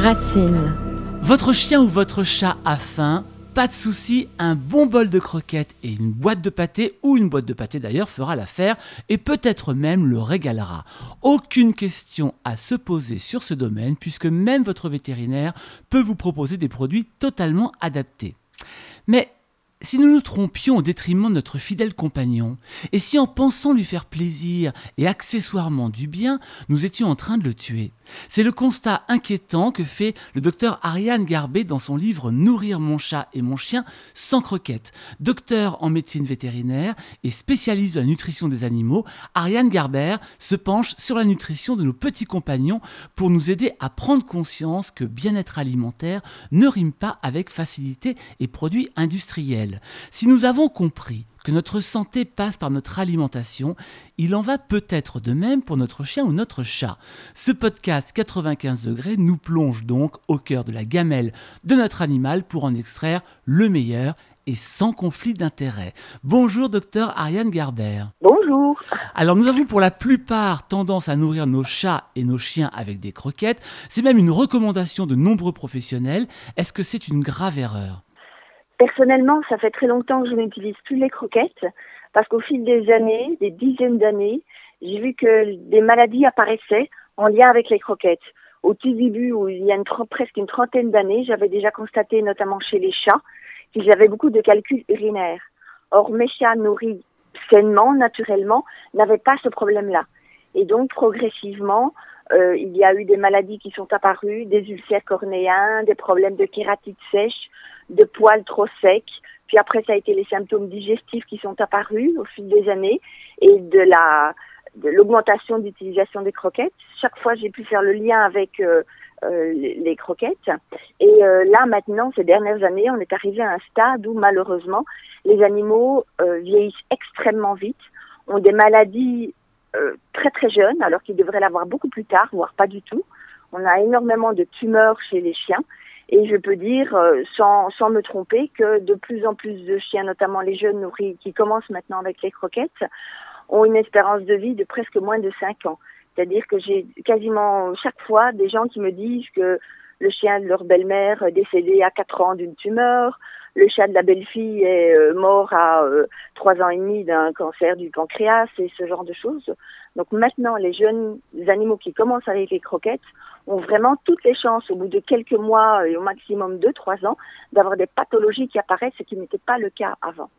Racine. Votre chien ou votre chat a faim pas de souci, un bon bol de croquettes et une boîte de pâté, ou une boîte de pâté d'ailleurs, fera l'affaire et peut-être même le régalera. Aucune question à se poser sur ce domaine puisque même votre vétérinaire peut vous proposer des produits totalement adaptés. Mais si nous nous trompions au détriment de notre fidèle compagnon, et si en pensant lui faire plaisir et accessoirement du bien, nous étions en train de le tuer, c'est le constat inquiétant que fait le docteur Ariane Garbet dans son livre Nourrir mon chat et mon chien sans croquettes. Docteur en médecine vétérinaire et spécialiste de la nutrition des animaux, Ariane Garber se penche sur la nutrition de nos petits compagnons pour nous aider à prendre conscience que bien-être alimentaire ne rime pas avec facilité et produits industriels. Si nous avons compris que notre santé passe par notre alimentation, il en va peut-être de même pour notre chien ou notre chat. Ce podcast 95 degrés nous plonge donc au cœur de la gamelle de notre animal pour en extraire le meilleur et sans conflit d'intérêt. Bonjour docteur Ariane Garber. Bonjour. Alors nous avons pour la plupart tendance à nourrir nos chats et nos chiens avec des croquettes. C'est même une recommandation de nombreux professionnels. Est-ce que c'est une grave erreur? Personnellement, ça fait très longtemps que je n'utilise plus les croquettes parce qu'au fil des années, des dizaines d'années, j'ai vu que des maladies apparaissaient en lien avec les croquettes. Au tout début, où il y a presque une trentaine d'années, j'avais déjà constaté, notamment chez les chats, qu'ils avaient beaucoup de calculs urinaires. Or, mes chats nourris sainement, naturellement, n'avaient pas ce problème-là. Et donc, progressivement, euh, il y a eu des maladies qui sont apparues, des ulcères cornéens, des problèmes de kératite sèche, de poils trop secs. Puis après, ça a été les symptômes digestifs qui sont apparus au fil des années et de la de l'augmentation d'utilisation des croquettes. Chaque fois, j'ai pu faire le lien avec euh, euh, les, croquettes. Et euh, là, maintenant, ces dernières années, on est arrivé à un stade où, malheureusement, les animaux vieillissent extrêmement vite, ont des maladies très très jeunes, alors qu'ils devraient l'avoir beaucoup plus tard, voire pas du tout. On a énormément de tumeurs chez les chiens. Et je peux dire, euh, sans, sans me tromper, que de plus en plus de chiens, notamment les jeunes nourris qui commencent maintenant avec les croquettes, ont une espérance de vie de presque moins de 5 ans. C'est-à-dire que j'ai quasiment chaque fois des gens qui me disent que le chien de leur belle-mère est décédé à 4 ans d'une tumeur, le chat de la belle-fille est euh, mort à euh, trois ans et demi d'un cancer du pancréas et ce genre de choses. Donc maintenant, les jeunes animaux qui commencent avec les croquettes ont vraiment toutes les chances, au bout de quelques mois et au maximum deux, trois ans, d'avoir des pathologies qui apparaissent, ce qui n'était pas le cas avant.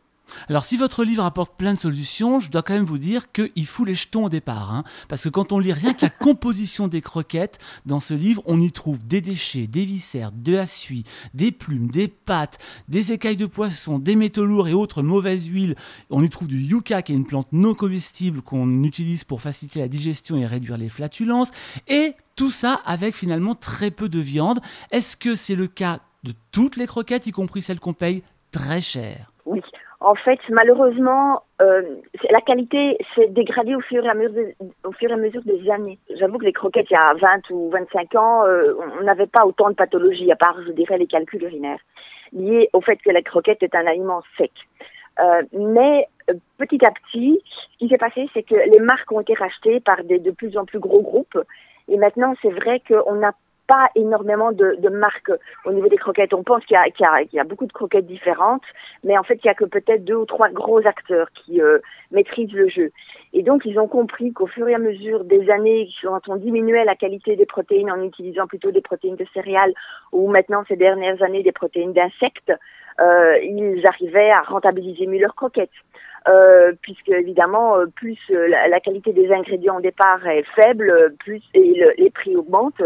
Alors si votre livre apporte plein de solutions, je dois quand même vous dire qu'il fout les jetons au départ. Hein. parce que quand on lit rien que la composition des croquettes, dans ce livre, on y trouve des déchets, des viscères, de la suie, des plumes, des pâtes, des écailles de poisson, des métaux lourds et autres mauvaises huiles. On y trouve du yucca, qui est une plante non comestible qu'on utilise pour faciliter la digestion et réduire les flatulences. Et tout ça avec finalement très peu de viande. Est-ce que c'est le cas de toutes les croquettes, y compris celles qu'on paye très cher? Oui. En fait, malheureusement, euh, la qualité s'est dégradée au fur, et à mesure des années. J'avoue que les croquettes, il y a 20 ou 25 ans, euh, on n'avait pas autant de pathologies, à part, je dirais, les calculs urinaires, liés au fait que la croquette est un aliment sec. Euh, mais petit à petit, ce qui s'est passé, c'est que les marques ont été rachetées par des de plus en plus gros groupes. Et maintenant, c'est vrai qu'on n'a pas énormément de, marques au niveau des croquettes. On pense qu'il y, a beaucoup de croquettes différentes, mais en fait, il y a que peut-être deux ou trois gros acteurs qui euh, maîtrisent le jeu. Et donc, ils ont compris qu'au fur et à mesure des années, quand on diminuait la qualité des protéines en utilisant plutôt des protéines de céréales, ou maintenant ces dernières années des protéines d'insectes, euh, ils arrivaient à rentabiliser mieux leurs croquettes. Euh, puisque évidemment, euh, plus la, qualité des ingrédients au départ est faible, plus les prix augmentent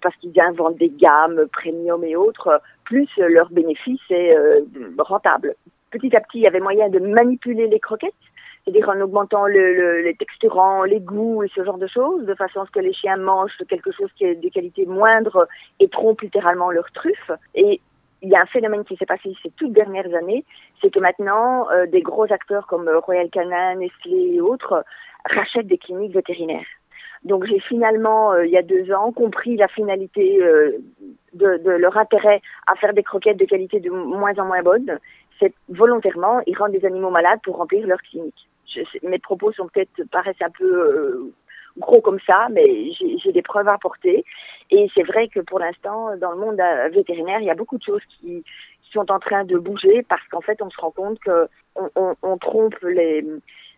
parce qu'ils inventent des gammes premium et autres, plus leur bénéfice est rentable. Petit à petit, il y avait moyen de manipuler les croquettes, c'est-à-dire en augmentant le, les texturants, les goûts et ce genre de choses, de façon à ce que les chiens mangent quelque chose qui est de qualité moindre et trompent littéralement leur truffe. Et il y a un phénomène qui s'est passé ces toutes dernières années, c'est que maintenant, euh, des gros acteurs comme euh, Royal Canin, Nestlé et autres rachètent des cliniques vétérinaires. Donc j'ai finalement, euh, il y a deux ans, compris la finalité de, de, leur intérêt à faire des croquettes de qualité de moins en moins bonne. C'est volontairement, ils rendent des animaux malades pour remplir leur clinique. mes propos sont peut-être paraissent un peu gros comme ça, mais j'ai des preuves à apporter. Et c'est vrai que pour l'instant, dans le monde euh, vétérinaire, il y a beaucoup de choses qui, sont en train de bouger parce qu'en fait, on se rend compte que on, on, trompe les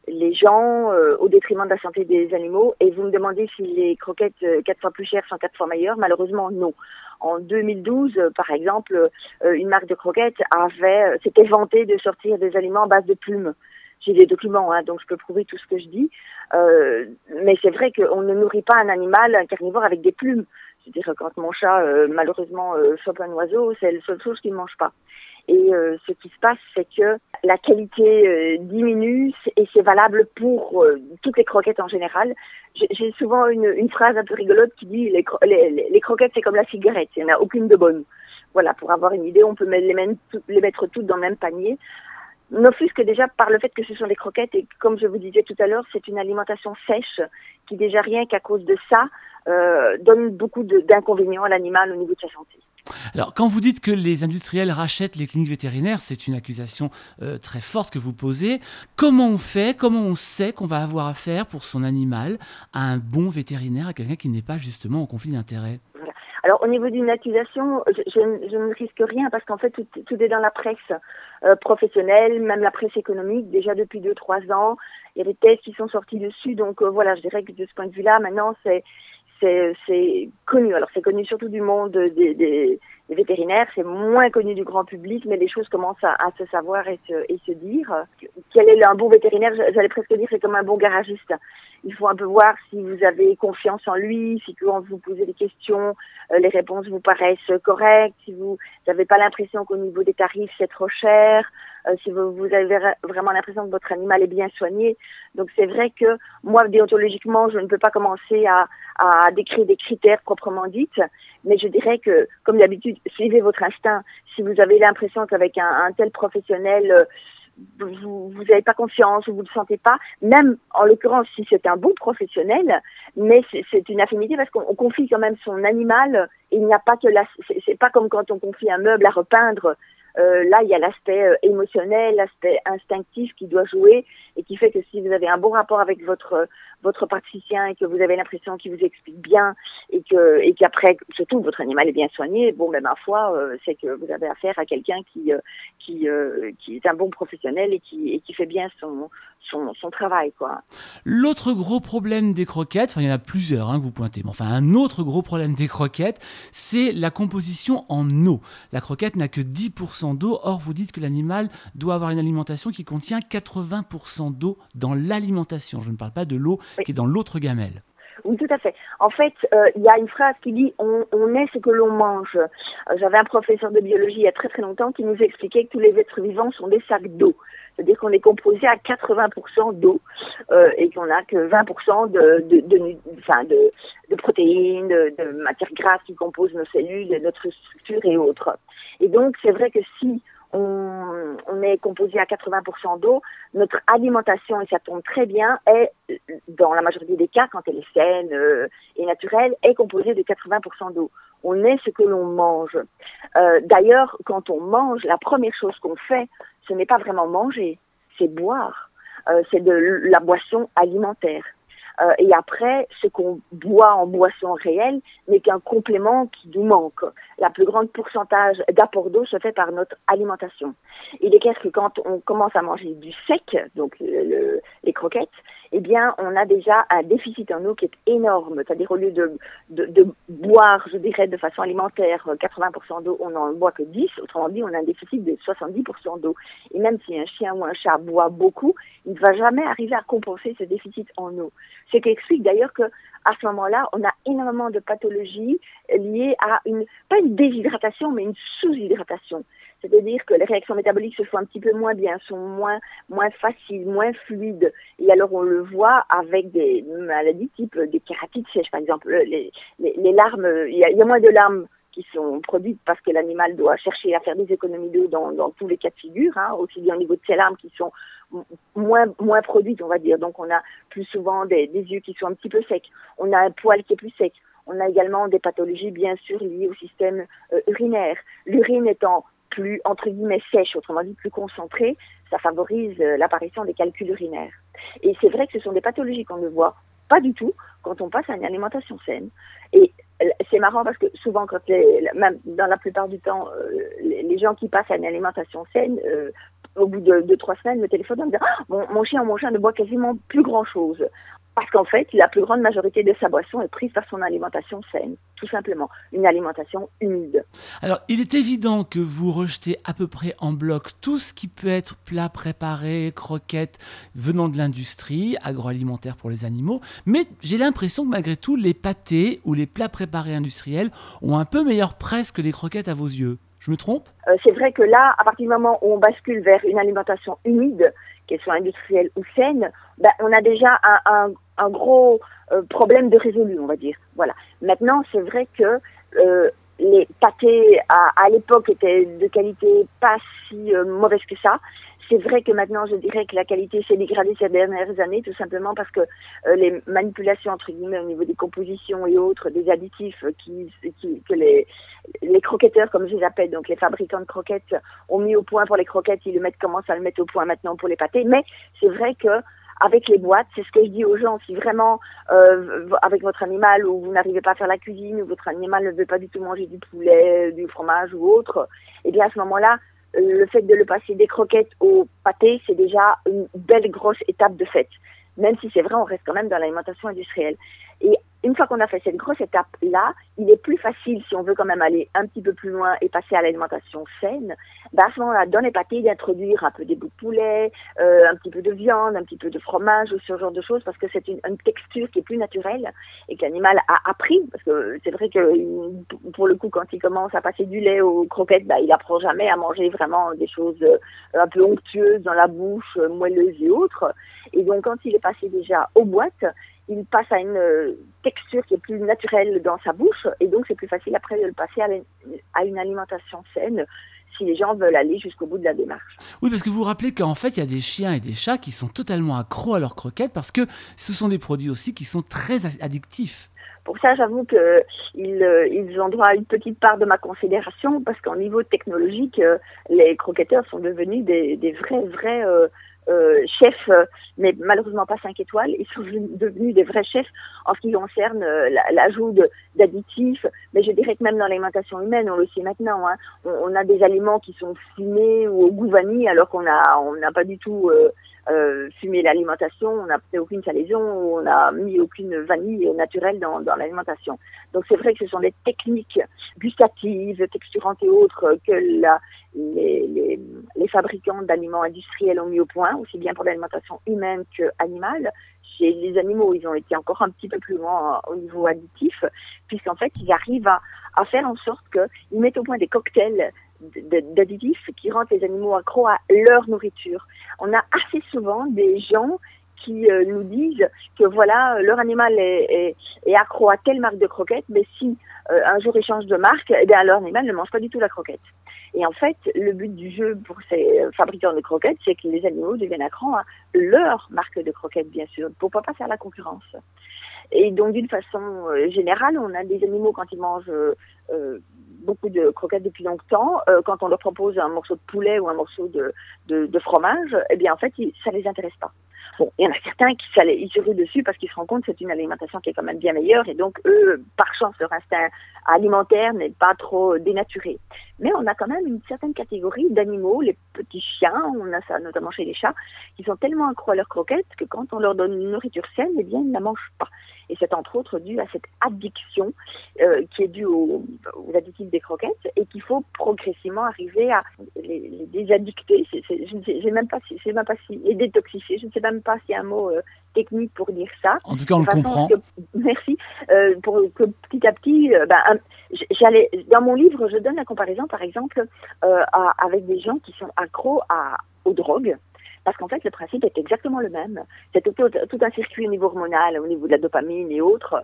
les gens euh, au détriment de la santé des animaux. Et vous me demandez si les croquettes euh, quatre fois plus chères sont quatre fois meilleures. Malheureusement, non. En 2012, par exemple, une marque de croquettes avait s'était vantée de sortir des aliments à base de plumes j'ai des documents, hein, donc je peux prouver tout ce que je dis. Euh, mais c'est vrai qu'on ne nourrit pas un animal, un carnivore, avec des plumes. C'est-à-dire quand mon chat, euh, malheureusement, euh, chope un oiseau, c'est la seule chose qu'il ne mange pas. Et euh, ce qui se passe, c'est que la qualité euh, diminue et c'est valable pour toutes les croquettes en général. J'ai souvent une, une, phrase un peu rigolote qui dit les, croquettes, c'est comme la cigarette, il n'y en a aucune de bonne. Voilà, pour avoir une idée, on peut les, les mettre toutes dans le même panier n'offusque déjà par le fait que ce sont des croquettes et comme je vous disais tout à l'heure, c'est une alimentation sèche qui déjà rien qu'à cause de ça euh, donne beaucoup d'inconvénients à l'animal au niveau de sa santé. Alors, quand vous dites que les industriels rachètent les cliniques vétérinaires, c'est une accusation euh, très forte que vous posez. Comment on fait, comment on sait qu'on va avoir affaire pour son animal à un bon vétérinaire, à quelqu'un qui n'est pas justement en conflit d'intérêts? Alors au niveau d'une accusation, je, ne risque rien parce qu'en fait tout, est dans la presse euh, professionnelle, même la presse économique. Déjà depuis deux trois ans, il y a des thèses qui sont sorties dessus. Donc euh, voilà, je dirais que de ce point de vue-là, maintenant c'est c'est connu. Alors c'est connu surtout du monde des, des, vétérinaires, c'est moins connu du grand public, mais les choses commencent à, se savoir et se, et se dire. Quel est un bon vétérinaire? J'allais presque dire c'est comme un bon garagiste. Il faut un peu voir si vous avez confiance en lui, si quand vous posez des questions, euh, les réponses vous paraissent correctes, si vous n'avez pas l'impression qu'au niveau des tarifs c'est trop cher, si vous, vous avez vraiment l'impression que votre animal est bien soigné. Donc c'est vrai que moi déontologiquement je ne peux pas commencer à, à décrire des critères proprement dites, mais je dirais que comme d'habitude suivez votre instinct. Si vous avez l'impression qu'avec un, un, tel professionnel euh, vous vous n'avez pas confiance ou vous ne le sentez pas, même en l'occurrence si c'est un bon professionnel, mais c'est une affinité parce qu'on confie quand même son animal. Il n'y a pas que la, c'est pas comme quand on confie un meuble à repeindre. Euh, là, il y a l'aspect euh, émotionnel, l'aspect instinctif qui doit jouer et qui fait que si vous avez un bon rapport avec votre votre praticien et que vous avez l'impression qu'il vous explique bien et que et qu'après surtout votre animal est bien soigné, bon, ben ma foi, euh, c'est que vous avez affaire à quelqu'un qui qui qui est un bon professionnel et qui et qui fait bien son son, travail. quoi. L'autre gros problème des croquettes, enfin il y en a plusieurs hein, que vous pointez, mais enfin un autre gros problème des croquettes, c'est la composition en eau. La croquette n'a que 10% d'eau, or vous dites que l'animal doit avoir une alimentation qui contient 80% d'eau dans l'alimentation. Je ne parle pas de l'eau qui est dans l'autre gamelle. Oui, tout à fait. En fait, euh, il y a une phrase qui dit on, on est ce que l'on mange. Euh, j'avais un professeur de biologie il y a très très longtemps qui nous expliquait que tous les êtres vivants sont des sacs d'eau. C'est-à-dire qu'on est composé à 80% d'eau euh, et qu'on n'a que 20% de, de, de, enfin de, de protéines, de, de matières grasses qui composent nos cellules, notre structure et autres. Et donc, c'est vrai que si on, est composé à 80% d'eau. Notre alimentation, et ça tombe très bien, est, dans la majorité des cas, quand elle est saine euh, et naturelle, est composée de 80% d'eau. On est ce que l'on mange. Euh, D'ailleurs, quand on mange, la première chose qu'on fait, ce n'est pas vraiment manger, c'est boire. Euh, c'est de la boisson alimentaire. Euh, et après, ce qu'on boit en boisson réelle n'est qu'un complément qui nous manque. La plus grande pourcentage d'apport d'eau se fait par notre alimentation. Il est clair que quand on commence à manger du sec, donc le, les croquettes, eh bien, on a déjà un déficit en eau qui est énorme. C'est-à-dire, au lieu de, boire, je dirais, de façon alimentaire 80% d'eau, on n'en boit que 10. Autrement dit, on a un déficit de 70% d'eau. Et même si un chien ou un chat boit beaucoup, il ne va jamais arriver à compenser ce déficit en eau. Ce qui explique d'ailleurs que à ce moment-là, on a énormément de pathologies liées à une, pas une déshydratation, mais une sous-hydratation. C'est-à-dire que les réactions métaboliques se font un petit peu moins bien, sont moins, moins faciles, moins fluides. Et alors on le voit avec des maladies type des kératites sèches, par exemple. Les, les, larmes, il y, a, moins de larmes qui sont produites parce que l'animal doit chercher à faire des économies d'eau dans, tous les cas de figure, hein, aussi bien au niveau de ces larmes qui sont moins, moins produites, on va dire. Donc on a plus souvent des, des yeux qui sont un petit peu secs. On a un poil qui est plus sec. On a également des pathologies bien sûr liées au système euh, urinaire. L'urine étant plus, entre guillemets, sèche, autrement dit plus concentrée, ça favorise euh, l'apparition des calculs urinaires. Et c'est vrai que ce sont des pathologies qu'on ne voit pas du tout quand on passe à une alimentation saine. Et c'est marrant parce que souvent, quand même dans la plupart du temps, euh, les, gens qui passent à une alimentation saine, euh, au bout de, trois semaines, me téléphone me disant ah, mon, mon, chien, mon chien ne boit quasiment plus grand chose. Parce qu'en fait, la plus grande majorité de sa boisson est prise par son alimentation saine, tout simplement, une alimentation humide. Alors, il est évident que vous rejetez à peu près en bloc tout ce qui peut être plat préparé, croquettes venant de l'industrie, agroalimentaire pour les animaux, mais j'ai l'impression que malgré tout, les pâtés ou les plats préparés industriels ont un peu meilleure presse que les croquettes à vos yeux. Je me trompe? Euh, C'est vrai que là, à partir du moment où on bascule vers une alimentation humide, qu'elle soit industrielle ou saine, ben, on a déjà un, un, gros euh, problème de résolu, on va dire. Voilà. Maintenant, c'est vrai que euh, les pâtés à, à l'époque étaient de qualité pas si mauvaise que ça. C'est vrai que maintenant, je dirais que la qualité s'est dégradée ces dernières années, tout simplement parce que euh, les manipulations, entre guillemets, au niveau des compositions et autres, des additifs qui, qui, que les, les croquetteurs, comme je les appelle, donc les fabricants de croquettes, ont mis au point pour les croquettes, ils le mettent, commencent à le mettre au point maintenant pour les pâtés. Mais c'est vrai que avec les boîtes, c'est ce que je dis aux gens, si vraiment euh, avec votre animal ou vous n'arrivez pas à faire la cuisine ou votre animal ne veut pas du tout manger du poulet, du fromage ou autre, eh bien à ce moment-là, le fait de le passer des croquettes au pâté, c'est déjà une belle grosse étape de fait. Même si c'est vrai, on reste quand même dans l'alimentation industrielle. Une fois qu'on a fait cette grosse étape-là, il est plus facile, si on veut quand même aller un petit peu plus loin et passer à l'alimentation saine, bah à ce moment-là, dans les pâtés, d'introduire un peu des bouts de poulet, euh, un petit peu de viande, un petit peu de fromage ou ce genre de choses, parce que c'est une, texture qui est plus naturelle et que l'animal a appris, parce que c'est vrai que pour le coup, quand il commence à passer du lait aux croquettes, bah, il apprend jamais à manger vraiment des choses euh, un peu onctueuses dans la bouche, euh, moelleuses et autres. Et donc, quand il est passé déjà aux boîtes, il passe à une euh, texture qui est plus naturelle dans sa bouche et donc c'est plus facile après de le passer à une alimentation saine si les gens veulent aller jusqu'au bout de la démarche. Oui, parce que vous vous rappelez qu'en fait, il y a des chiens et des chats qui sont totalement accros à leurs croquettes parce que ce sont des produits aussi qui sont très addictifs. Pour ça, j'avoue qu'ils euh, ils ont droit à une petite part de ma considération parce qu'en niveau technologique, euh, les croquetteurs sont devenus des, des vrais, vrais euh, chefs, euh, mais malheureusement pas 5 étoiles. Ils sont devenus des vrais chefs en ce qui concerne euh, l'ajout d'additifs. Mais je dirais que même dans l'alimentation humaine, on le sait maintenant, hein, on, a des aliments qui sont fumés ou au goût vanille, alors qu'on a on n'a pas du tout euh, fumé l'alimentation, on n'a fait aucune salaison, on n'a mis aucune vanille naturelle dans, dans l'alimentation. Donc c'est vrai que ce sont des techniques gustatives, texturantes et autres que la, les, les, les fabricants d'aliments industriels ont mis au point, aussi bien pour l'alimentation humaine que animale. Chez les animaux, ils ont été encore un petit peu plus loin au niveau additif, puisqu'en fait, ils arrivent à, à faire en sorte qu'ils mettent au point des cocktails d'additifs qui rendent les animaux accros à leur nourriture. On a assez souvent des gens qui euh, nous disent que voilà, leur animal est, accro à telle marque de croquettes, mais si euh, un jour ils changent de marque, eh bien leur animal ne mange pas du tout la croquette. Et en fait, le but du jeu pour ces fabricants de croquettes, c'est que les animaux deviennent accros à leur marque de croquettes, bien sûr, pour pas passer à la concurrence. Et donc, d'une façon euh, générale, on a des animaux quand ils mangent euh, beaucoup de croquettes depuis longtemps. Euh, quand on leur propose un morceau de poulet ou un morceau de, fromage, eh bien, en fait, ça les intéresse pas. Bon, il y en a certains qui ils se ruent dessus parce qu'ils se rendent compte que c'est une alimentation qui est quand même bien meilleure et donc eux, par chance, leur instinct alimentaire n'est pas trop dénaturé. Mais on a quand même une certaine catégorie d'animaux, les petits chiens, on a ça notamment chez les chats, qui sont tellement accros à leurs croquettes que quand on leur donne une nourriture saine, eh bien, ils ne la mangent pas. Et c'est entre autres dû à cette addiction euh, qui est due aux, additifs des croquettes et qu'il faut progressivement arriver à les, les désaddicter. je ne sais même pas si, même pas si, les détoxifier. Je ne sais même pas s'il y a un mot euh, technique pour dire ça. En tout cas, on le comprend. merci. Euh, pour que petit à petit, ben, j'allais dans mon livre, je donne la comparaison, par exemple, avec des gens qui sont accros à, aux drogues parce qu'en fait, le principe est exactement le même. C'est tout, un circuit au niveau hormonal, au niveau de la dopamine et autres.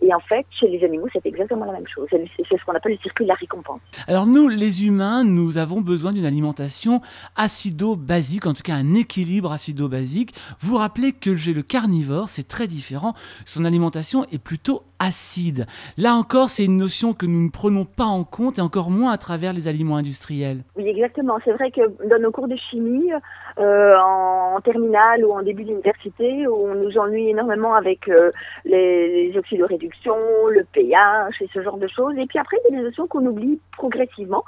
Et en fait, chez les animaux, c'est exactement la même chose. C'est ce qu'on appelle le circuit de la récompense. Alors nous, les humains, nous avons besoin d'une alimentation acido-basique, en tout cas un équilibre acido-basique. Vous rappelez que j'ai le carnivore, c'est très différent. Son alimentation est plutôt acide. Là encore, c'est une notion que nous ne prenons pas en compte et encore moins à travers les aliments industriels. Oui, exactement. C'est vrai que dans nos cours de chimie, euh, en, terminale ou en début d'université, on nous ennuie énormément avec euh, les, les réduction, le pH et ce genre de choses. Et puis après, il y a des notions qu'on oublie progressivement.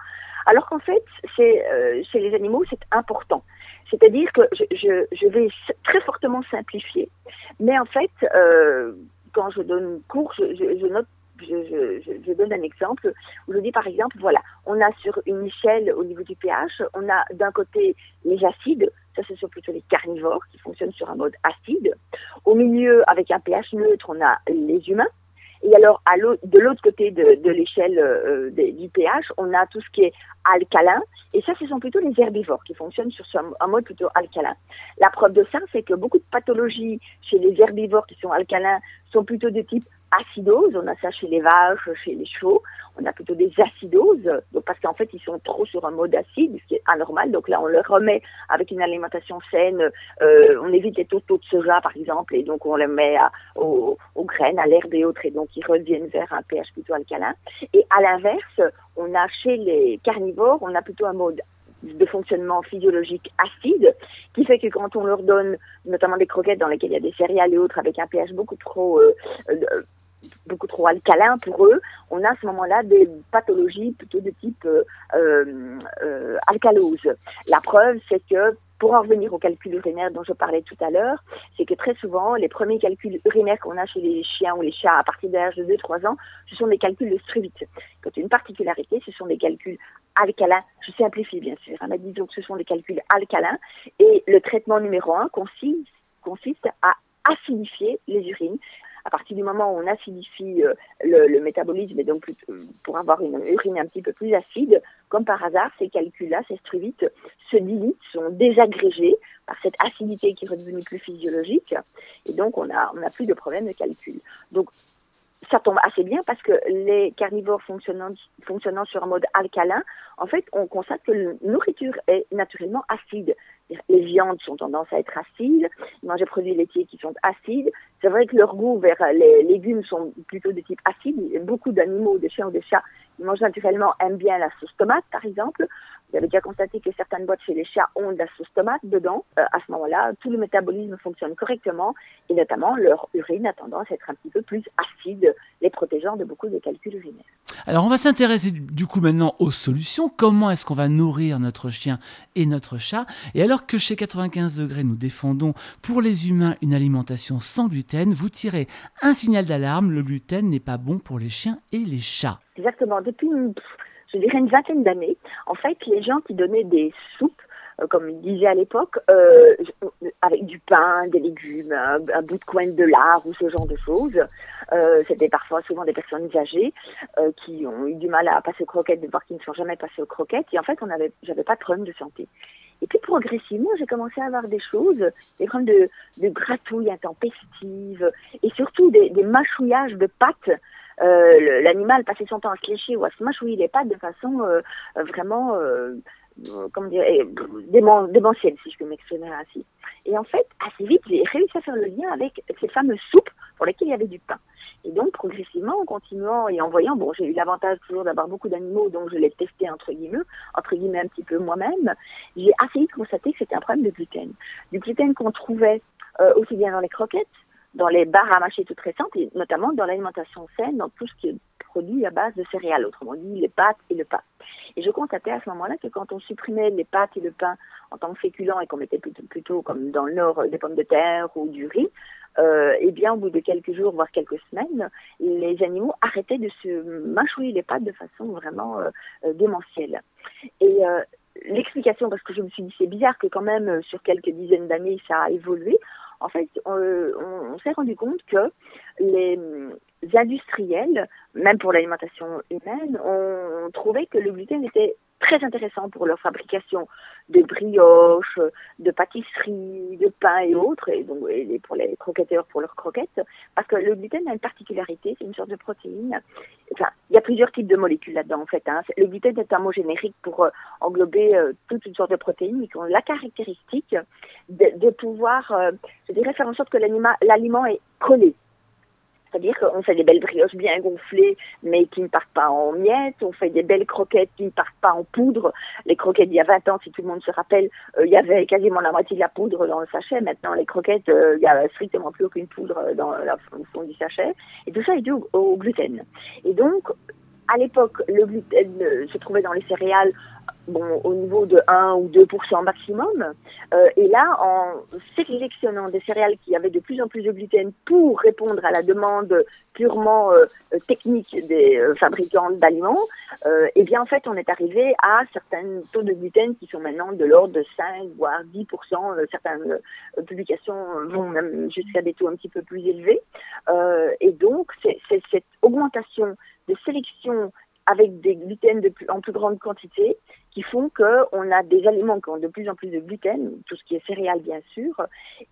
Alors qu'en fait, c'est euh, chez les animaux, c'est important. C'est-à-dire que je, je, vais très fortement simplifier, mais en fait, euh, quand je donne cours, je, je, je, donne un exemple où je dis par exemple, voilà, on a sur une échelle au niveau du pH, on a d'un côté les acides, ça ce sont plutôt les carnivores qui fonctionnent sur un mode acide. Au milieu, avec un pH neutre, on a les humains. Et alors, de l'autre côté de, l'échelle euh, du pH, on a tout ce qui est alcalin. Et ça, ce sont plutôt les herbivores qui fonctionnent sur un mode plutôt alcalin. La preuve de ça, c'est que beaucoup de pathologies chez les herbivores qui sont alcalins sont plutôt de type acidose. On a ça chez les vaches, chez les chevaux. On a plutôt des acidoses, parce qu'en fait ils sont trop sur un mode acide, ce qui est anormal. Donc là on le remet avec une alimentation saine. Euh, on évite les taux de soja par exemple, et donc on les met aux, aux, graines, à l'herbe et autres, et donc ils reviennent vers un pH plutôt alcalin. Et à l'inverse, on a chez les carnivores, on a plutôt un mode de fonctionnement physiologique acide, qui fait que quand on leur donne notamment des croquettes dans lesquelles il y a des céréales et autres avec un pH beaucoup trop euh, euh, beaucoup trop alcalin pour eux, on a à ce moment-là des pathologies plutôt de type euh, euh, alcalose. La preuve, c'est que pour en revenir au calcul urinaire dont je parlais tout à l'heure, c'est que très souvent, les premiers calculs urinaires qu'on a chez les chiens ou les chats à partir de l'âge de 2-3 ans, ce sont des calculs de struvite. Quand une particularité, ce sont des calculs alcalins. Je simplifie bien sûr, hein, mais disons que ce sont des calculs alcalins. Et le traitement numéro un consiste, consiste à acidifier les urines à partir du moment où on acidifie euh, le, métabolisme et donc pour avoir une urine un petit peu plus acide, comme par hasard, ces calculs-là, ces struvites, se dilitent, sont désagrégés par cette acidité qui est redevenue plus physiologique, et donc on n'a on a plus de problème de calcul. Donc ça tombe assez bien parce que les carnivores fonctionnant, fonctionnant sur un mode alcalin, en fait, on constate que la nourriture est naturellement acide. Les viandes sont tendance à être acides, ils mangent des produits laitiers qui sont acides. C'est vrai que leur goût vers les légumes sont plutôt de type acide. Beaucoup d'animaux, des chiens ou des chats, ils mangent naturellement, aiment bien la sauce tomate, par exemple. Vous avez déjà constaté que certaines boîtes chez les chats ont de la sauce tomate dedans. Euh, à ce moment-là, tout le métabolisme fonctionne correctement et notamment leur urine a tendance à être un petit peu plus acide, les protégeant de beaucoup de calculs urinaires. Alors on va s'intéresser du coup maintenant aux solutions. Comment est-ce qu'on va nourrir notre chien et notre chat? Et alors que chez 95 degrés nous défendons pour les humains une alimentation sans gluten, vous tirez un signal d'alarme, le gluten n'est pas bon pour les chiens et les chats. Exactement. Depuis je dirais une vingtaine d'années, en fait, les gens qui donnaient des soupes, euh, comme ils disaient à l'époque, euh, avec du pain, des légumes, un, bout de coin de lard ou ce genre de choses, euh, c'était parfois souvent des personnes âgées qui ont eu du mal à passer aux croquettes, de voir qu'ils ne sont jamais passés aux croquettes, et en fait, on avait, j'avais pas de problème de santé. Et puis progressivement, j'ai commencé à avoir des choses, des problèmes de, gratouilles intempestives, et surtout des, mâchouillages de pâtes euh, l'animal passait son temps à se lécher ou à se mâchouiller les pattes de façon euh, vraiment, euh, comment dire, démentielle, si je peux m'exprimer ainsi. Et en fait, assez vite, j'ai réussi à faire le lien avec ces fameuses soupes pour lesquelles il y avait du pain. Et donc, progressivement, en continuant et en voyant, bon, j'ai eu l'avantage toujours d'avoir beaucoup d'animaux, donc je l'ai testé entre guillemets, entre guillemets un petit peu moi-même, j'ai assez vite constaté que c'était un problème de gluten. Du gluten qu'on trouvait aussi bien dans les croquettes, dans les barres à mâcher toutes récentes, et notamment dans l'alimentation saine, dans tout ce qui est produit à base de céréales, autrement dit les pâtes et le pain. Et je constatais à ce moment-là que quand on supprimait les pâtes et le pain en tant que féculents et qu'on mettait plutôt, plutôt comme dans le nord des pommes de terre ou du riz, euh, bien au bout de quelques jours, voire quelques semaines, les animaux arrêtaient de se mâchouiller les pattes de façon vraiment euh, euh démentielle. Et euh, l'explication, parce que je me suis dit c'est bizarre que quand même sur quelques dizaines d'années ça a évolué, en fait, on, s'est rendu compte que les industriels, même pour l'alimentation humaine, ont trouvé que le gluten était très intéressant pour leur fabrication de brioches, de pâtisseries, de pain et autres, et donc pour les croquetteurs pour leurs croquettes, parce que le gluten a une particularité, c'est une sorte de protéine. Enfin, il y a plusieurs types de molécules là-dedans en fait. Hein. Le gluten est un mot générique pour euh, englober euh, toute une sorte de protéines qui ont la caractéristique de, pouvoir, euh, je dirais, faire en sorte que l'aliment est collé C'est-à-dire qu'on fait des belles brioches bien gonflées, mais qui ne partent pas en miettes. On fait des belles croquettes qui ne partent pas en poudre. Les croquettes d'il y a 20 ans, si tout le monde se rappelle, euh, il y avait quasiment la moitié de la poudre dans le sachet. Maintenant, les croquettes, euh, il y a strictement plus aucune poudre dans la fond du sachet. Et tout ça est dû au gluten. Et donc, à l'époque, le gluten euh, se trouvait dans les céréales au niveau de 1 ou 2% maximum. Euh, et là, en sélectionnant des céréales qui avaient de plus en plus de gluten pour répondre à la demande purement euh, technique des fabricants d'aliments, eh bien, en fait, on est arrivé à certains taux de gluten qui sont maintenant de l'ordre de 5 voire 10% Certaines publications vont même jusqu'à des taux un petit peu plus élevés. et donc, c'est cette augmentation de sélection avec des gluten en plus grande quantité qui font qu'on a des aliments qui ont de plus en plus de gluten, tout ce qui est céréales bien sûr,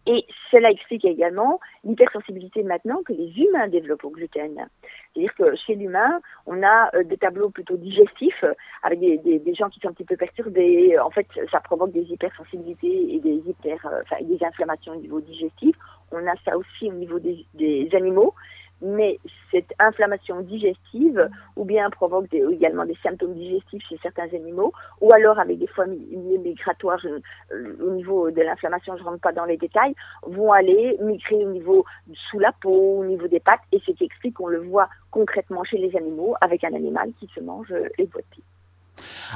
et cela explique également l'hypersensibilité maintenant que les humains développent au gluten. C'est-à-dire que chez l'humain, on a euh, des tableaux plutôt digestifs avec des, gens qui sont un petit peu perturbés. En fait, ça provoque des hypersensibilités et des hyper, euh, enfin, des inflammations au niveau digestif. On a ça aussi au niveau des animaux mais cette inflammation digestive ou bien provoque également des symptômes digestifs chez certains animaux ou alors avec des foies migratoires euh, au niveau de l'inflammation, je ne rentre pas dans les détails, vont aller migrer au niveau sous la peau, au niveau des pattes et ce qui explique qu'on le voit concrètement chez les animaux avec un animal qui se mange les boîtes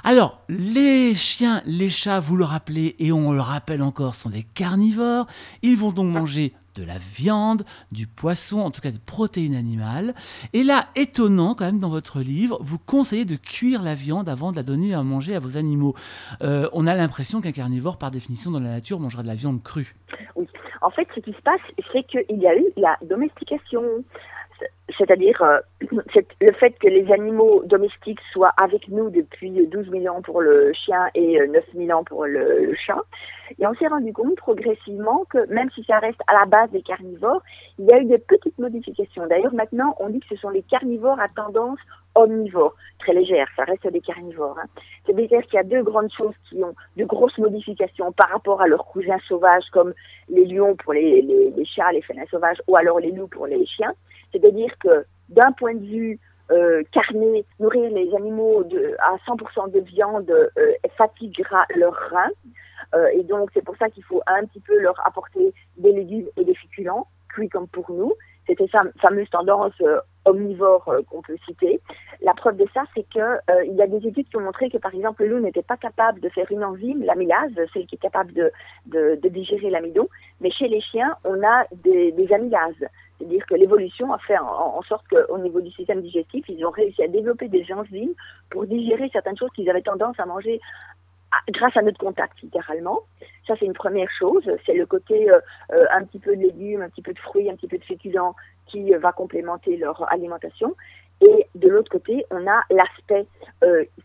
alors, les chiens, les chats, vous le rappelez, et on le rappelle encore, sont des carnivores. Ils vont donc manger de la viande, du poisson, en tout cas des protéines animales. Et là, étonnant quand même dans votre livre, vous conseillez de cuire la viande avant de la donner à manger à vos animaux. Euh, on a l'impression qu'un carnivore, par définition, dans la nature, mangera de la viande crue. Oui. En fait, ce qui se passe, c'est qu'il y a eu la domestication c'est-à-dire euh, le fait que les animaux domestiques soient avec nous depuis 12 000 ans pour le chien et 9 euh, 000 ans pour le, chat. Et on s'est rendu compte progressivement que même si ça reste à la base des carnivores, il y a eu des petites modifications. D'ailleurs, maintenant, on dit que ce sont les carnivores à tendance omnivore, très légère, ça reste des carnivores. Hein. C'est-à-dire qu'il y a deux grandes choses qui ont de grosses modifications par rapport à leurs cousins sauvages, comme les lions pour les, les, les chats, les félins sauvages, ou alors les loups pour les chiens. C'est-à-dire que d'un point de vue euh, carné, nourrir les animaux à 100% de viande euh, fatiguera leurs reins. Euh, et donc c'est pour ça qu'il faut un petit peu leur apporter des légumes et des féculents, cuits comme pour nous. C'était sa fameuse tendance omnivore qu'on peut citer. La preuve de ça, c'est que il y a des études qui ont montré que par exemple le loup n'était pas capable de faire une enzyme, l'amylase, celle qui est capable de digérer l'amidon, mais chez les chiens, on a des, des amylases. C'est-à-dire que l'évolution a fait en, sorte qu'au niveau du système digestif, ils ont réussi à développer des enzymes pour digérer certaines choses qu'ils avaient tendance à manger grâce à notre contact, littéralement. Ça, c'est une première chose. C'est le côté euh, euh, un petit peu de légumes, un petit peu de fruits, un petit peu de féculents qui euh, va complémenter leur alimentation. Et de l'autre côté, on a l'aspect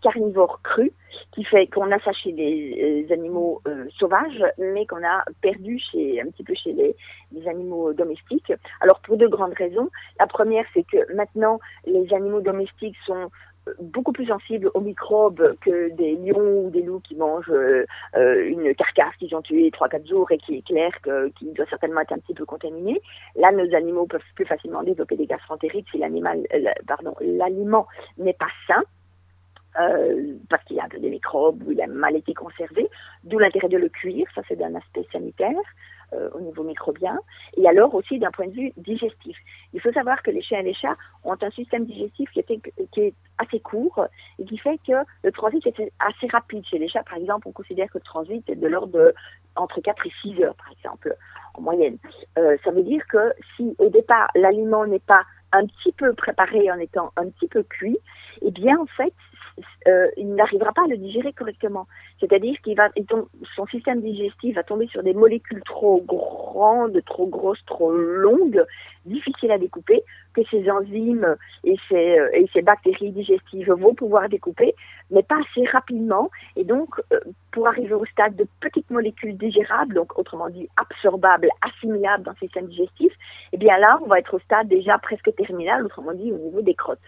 carnivore cru qui fait qu'on a ça chez les, animaux sauvages, mais qu'on a perdu chez un petit peu chez les, les, animaux domestiques. Alors pour deux grandes raisons. La première, c'est que maintenant les animaux domestiques sont beaucoup plus sensibles aux microbes que des lions ou des loups qui mangent euh, une carcasse qu'ils ont tuée 3-4 jours et qui est clair qu'il doit certainement être un petit peu contaminé. Là, nos animaux peuvent plus facilement développer des gastroentérites si euh, l'aliment n'est pas sain. Euh, parce qu'il y a un peu des microbes ou il a mal été conservé, d'où l'intérêt de le cuire, ça c'est d'un aspect sanitaire. Euh, au niveau microbien, et alors aussi d'un point de vue digestif. Il faut savoir que les chiens et les chats ont un système digestif qui, qui est assez court et qui fait que le transit est assez rapide. Chez les chats, par exemple, on considère que le transit est de l'ordre de entre 4 et 6 heures, par exemple, en moyenne. Euh, ça veut dire que si au départ l'aliment n'est pas un petit peu préparé en étant un petit peu cuit, eh bien en fait euh, il n'arrivera pas à le digérer correctement. C'est-à-dire qu'il va, son système digestif va tomber sur des molécules trop grandes, trop grosses, trop longues, difficiles à découper, que ces enzymes et ces, euh, et ces bactéries digestives vont pouvoir découper, mais pas assez rapidement. Et donc, euh, pour arriver au stade de petites molécules digérables, donc autrement dit absorbables, assimilables dans le système digestif, eh bien là, on va être au stade déjà presque terminal, autrement dit au niveau des crottes.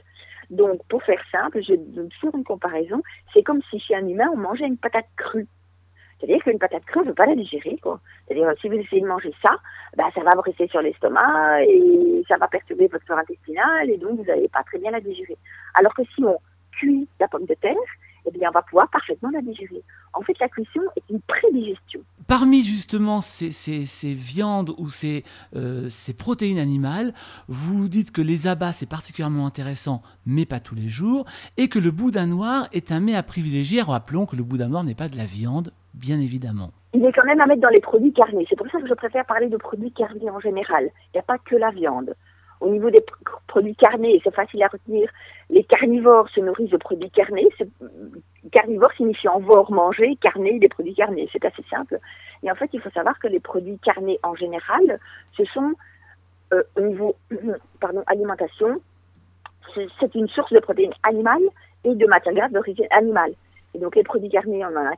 Donc, pour faire simple, je donne toujours une comparaison. C'est comme si chez un humain, on mangeait une patate crue. C'est-à-dire qu'une patate crue, on ne veut pas la digérer. quoi. C'est-à-dire, si vous essayez de manger ça, bah, ça va vous rester sur l'estomac et ça va perturber votre flore intestinale et donc vous n'allez pas très bien la digérer. Alors que si on cuit la pomme de terre, eh bien, on va pouvoir parfaitement la digérer. En fait, la cuisson est une prédigestion. Parmi justement ces, viandes ou ces, euh, ces, protéines animales, vous dites que les abats c'est particulièrement intéressant, mais pas tous les jours, et que le boudin noir est un mets à privilégier. Rappelons que le boudin noir n'est pas de la viande, bien évidemment. Il est quand même à mettre dans les produits carnés. C'est pour ça que je préfère parler de produits carnés en général. Il n'y a pas que la viande. Au niveau des produits carnés, c'est facile à retenir. Les carnivores se nourrissent de produits carnés. Carnivore signifiant vor, manger, carné, des produits carnés. C'est assez simple. Et en fait, il faut savoir que les produits carnés en général, ce sont, euh, au niveau pardon, alimentation, c'est une source de protéines animales et de matières grasses d'origine animale. Et donc les produits carnés, on en a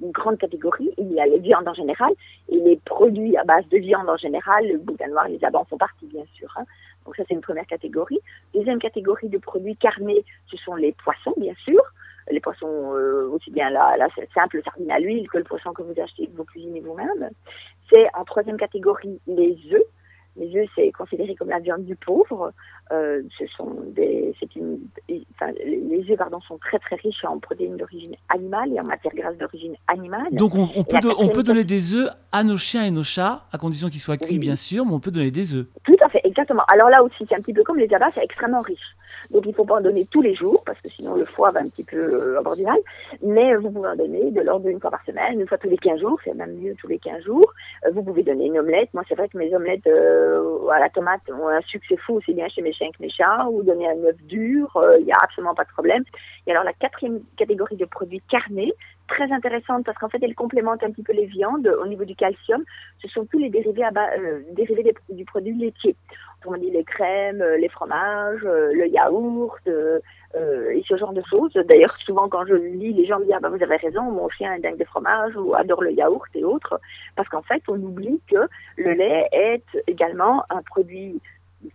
une grande catégorie. Il y a les viandes en général et les produits à base de viande en général. Le boudin noir, les abats font partie, bien sûr. Hein. Donc ça, c'est une première catégorie. Deuxième catégorie de produits carnés, ce sont les poissons, bien sûr. Les poissons, euh, aussi bien la, simple sardine à l'huile que le poisson que vous achetez, que vous cuisinez vous-même. C'est en troisième catégorie les œufs. Les œufs, c'est considéré comme la viande du pauvre. Euh, ce sont des, une, enfin, les œufs, pardon, sont très très riches en protéines d'origine animale et en matières grasses d'origine animale. Donc on, peut, on peut donner des œufs à nos chiens et nos chats, à condition qu'ils soient cuits, bien sûr, mais on peut donner des œufs. Tout à fait, exactement. Alors là aussi, c'est un petit peu comme les abats, c'est extrêmement riche. Donc il ne faut pas en donner tous les jours, parce que sinon le foie va un petit peu euh, du mal. Mais vous pouvez en donner de l'ordre d'une fois par semaine, une fois tous les 15 jours, c'est même mieux tous les 15 jours. Euh, vous pouvez donner une omelette. Moi, c'est vrai que mes omelettes euh, à la tomate ont un succès fou aussi bien chez mes chiens que mes chats, ou donner un œuf dur, il n'y a absolument pas de problème. Et alors la quatrième catégorie de produits carnés, très intéressante parce qu'en fait, elle complémente un petit peu les viandes au niveau du calcium. Ce sont tous les dérivés, à bas, euh, dérivés du produit laitier. On dit les crèmes, euh, les fromages, euh, le yaourt et ce genre de choses. D'ailleurs, souvent quand je lis, les gens me disent ah, bah, vous avez raison, mon chien est dingue de fromage ou adore le yaourt et autres, parce qu'en fait, on oublie que le lait est également un produit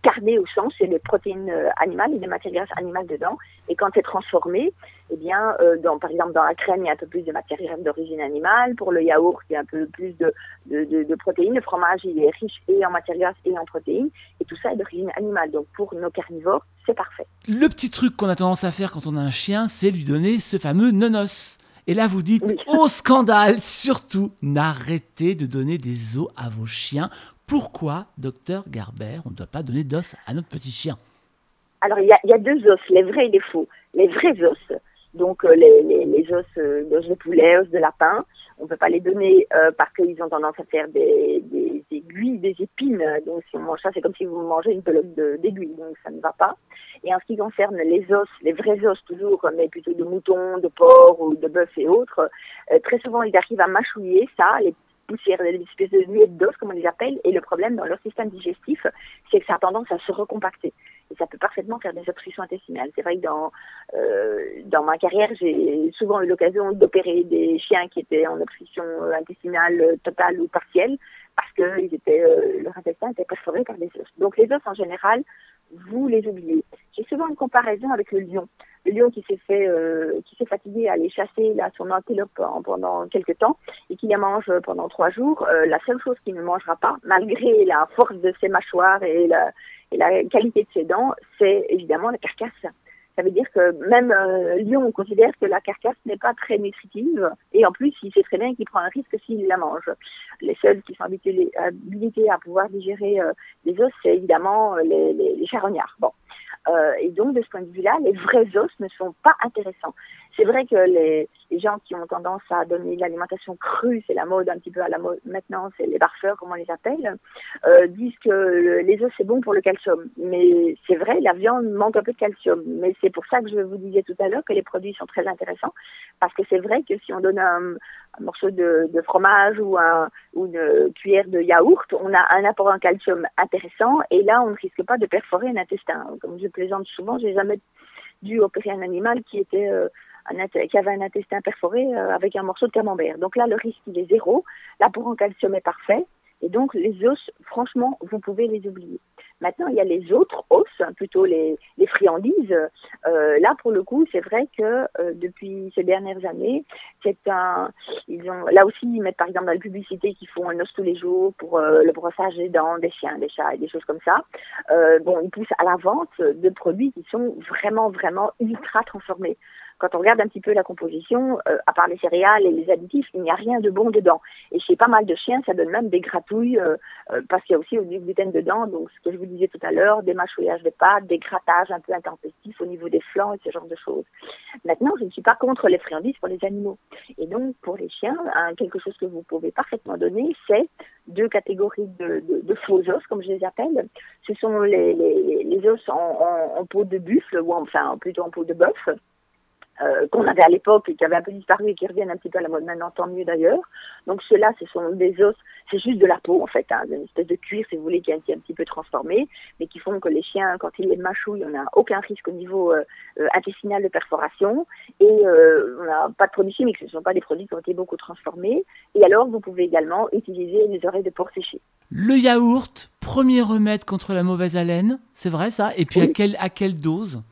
carné au sens, c'est les protéines euh, animales et des matières grasses animales dedans. Et quand c'est transformé, eh bien, euh, dans, par exemple, dans la crème, il y a un peu plus de matières grasses d'origine animale. Pour le yaourt, il y a un peu plus de, de, de, protéines. Le fromage, il est riche et en matières grasses et en protéines. Et tout ça est d'origine animale. Donc, pour nos carnivores, c'est parfait. Le petit truc qu'on a tendance à faire quand on a un chien, c'est lui donner ce fameux nonos. Et là, vous dites, au scandale, surtout, n'arrêtez de donner des os à vos chiens pourquoi, docteur Garber, on ne doit pas donner d'os à notre petit chien? Alors, il y, a, deux os, les vrais et les faux. Les vrais os, donc euh, les, os euh, de poulet, os de lapin, on ne peut pas les donner euh, parce qu'ils ont tendance à faire des, aiguilles, des épines. Donc, si on mange ça, c'est comme si vous mangez une pelote d'aiguilles, donc ça ne va pas. Et en ce qui concerne les os, les vrais os toujours, mais plutôt de mouton, de porc ou de bœuf et autres, très souvent, ils arrivent à mâchouiller ça, les poussière, des espèces de nuées d'os, comme on les appelle, et le problème dans leur système digestif, c'est que ça a tendance à se recompacter. Et ça peut parfaitement faire des obstructions intestinales. C'est vrai que dans, euh, dans ma carrière, j'ai souvent eu l'occasion d'opérer des chiens qui étaient en obstruction intestinale totale ou partielle, parce que ils étaient, euh, leur intestin était perforé par des os. Donc les os, en général, vous les oubliez. J'ai souvent une comparaison avec le lion le lion qui s'est fait, euh, qui s'est fatigué à aller chasser là, son antilope pendant quelques temps et qui la mange pendant trois jours, euh, la seule chose qu'il ne mangera pas, malgré la force de ses mâchoires et la, et la qualité de ses dents, c'est évidemment la carcasse. Ça veut dire que même euh, Lion considère que la carcasse n'est pas très nutritive et en plus il sait très bien qu'il prend un risque s'il la mange. Les seuls qui sont habilités, à pouvoir digérer les os, c'est évidemment les, les, les charognards. Bon, euh, et donc, de ce point de vue-là, les vrais os ne sont pas intéressants. C'est vrai que les, gens qui ont tendance à donner l'alimentation crue, c'est la mode un petit peu à la mode maintenant, c'est les barfeurs, comme on les appelle, euh, disent que les os c'est bon pour le calcium. Mais c'est vrai, la viande manque un peu de calcium. Mais c'est pour ça que je vous disais tout à l'heure que les produits sont très intéressants, parce que c'est vrai que si on donne un, morceau de, fromage ou, ou une cuillère de yaourt, on a un apport en calcium intéressant et là on ne risque pas de perforer un intestin. Comme je plaisante souvent, j'ai jamais dû opérer un animal qui était euh, qui avait un intestin perforé euh, avec un morceau de camembert. Donc là le risque il est zéro, l'apport en calcium est parfait et donc les os, franchement, vous pouvez les oublier. Maintenant, il y a les autres os, hein, plutôt les, friandises. Euh, là, pour le coup, c'est vrai que euh, depuis ces dernières années, ils ont, là aussi, ils mettent par exemple dans la publicité qu'ils font un os tous les jours pour le brossage des dents des chiens, des chats et des choses comme ça. Bon, ils poussent à la vente de produits qui sont vraiment, vraiment ultra transformés quand on regarde un petit peu la composition, euh, à part les céréales et les additifs, il n'y a rien de bon dedans. Et chez pas mal de chiens, ça donne même des gratouilles, euh, euh, parce qu'il y a aussi du gluten dedans. Donc, ce que je vous disais tout à l'heure, des mâchouillages de pâtes, des grattages un peu intempestifs au niveau des flancs et ce genre de choses. Maintenant, je ne suis pas contre les friandises pour les animaux. Et donc, pour les chiens, hein, quelque chose que vous pouvez parfaitement donner, c'est deux catégories de, faux os, comme je les appelle. Ce sont les, os en, peau de buffle, ou enfin plutôt en peau de bœuf, euh, qu'on avait à l'époque et qui avaient un peu disparu et qui reviennent un petit peu à la mode maintenant, tant mieux d'ailleurs. Donc ceux-là, ce sont des os, c'est juste de la peau en fait, hein, une espèce de cuir si vous voulez qui a été un petit peu transformé, mais qui font que les chiens, quand ils les mâchouillent, on n'a aucun risque au niveau euh, euh, intestinal de perforation et euh, on n'a pas de produits chimiques, ce ne sont pas des produits qui ont été beaucoup transformés. Et alors, vous pouvez également utiliser les oreilles de porc séché. Le yaourt, premier remède contre la mauvaise haleine, c'est vrai ça? Et puis oui. à, quelle, à quelle dose?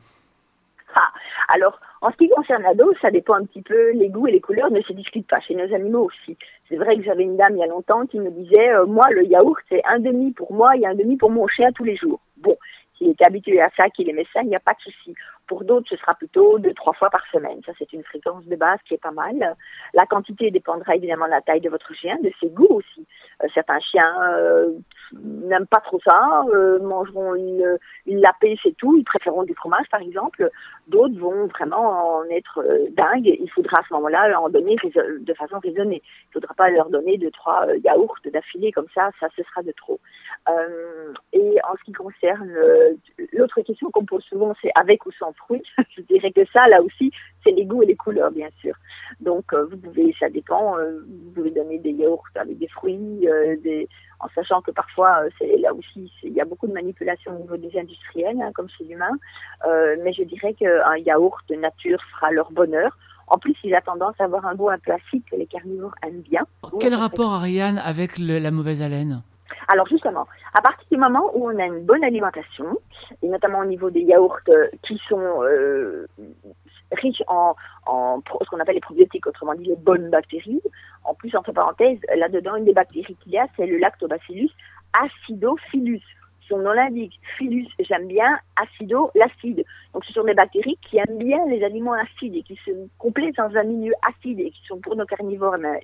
Ah, alors, en ce qui concerne la dose, ça dépend un petit peu, les goûts et les couleurs ne se discutent pas chez nos animaux aussi. C'est vrai que j'avais une dame il y a longtemps qui me disait, euh, moi, le yaourt, c'est un demi pour moi et un demi pour mon chien tous les jours. Bon, s'il est habitué à ça, qu'il aimait ça, il n'y a pas de souci. Pour d'autres, ce sera plutôt deux, trois fois par semaine. Ça, c'est une fréquence de base qui est pas mal. La quantité dépendra évidemment de la taille de votre chien, de ses goûts aussi. Euh, certains chiens euh, n'aiment pas trop ça, euh, mangeront une, une lapée, c'est tout. Ils préféreront du fromage, par exemple. D'autres vont vraiment en être dingues. Il faudra à ce moment-là en donner de façon raisonnée. Il ne faudra pas leur donner deux, trois yaourts d'affilée comme ça. Ça, ce sera de trop. Et en ce qui concerne l'autre question qu'on pose souvent, c'est avec ou sans fruits. Je dirais que ça, là aussi, c'est les goûts et les couleurs, bien sûr. Donc, euh, vous pouvez, ça dépend, euh, vous pouvez donner des yaourts avec des fruits, euh, en sachant que parfois, c'est là aussi, il y a beaucoup de manipulation au niveau des industriels, hein, comme chez l'humain. mais je dirais qu'un yaourt de nature fera leur bonheur. En plus, il a tendance à avoir un goût un peu acide que les carnivores aiment bien. Quel rapport, Ariane, avec la mauvaise haleine? Alors justement, à partir du moment où on a une bonne alimentation, et notamment au niveau des yaourts qui sont euh, riches en, en ce qu'on appelle les probiotiques, autrement dit les bonnes bactéries. En plus, entre parenthèses, là-dedans, une des bactéries qu'il y a, c'est le lactobacillus acidophilus. Son nom l'indique, philus, j'aime bien, acido, l'acide. Donc ce sont des bactéries qui aiment bien les aliments acides et qui se complètent dans un milieu acide et qui sont pour nos carnivores mais,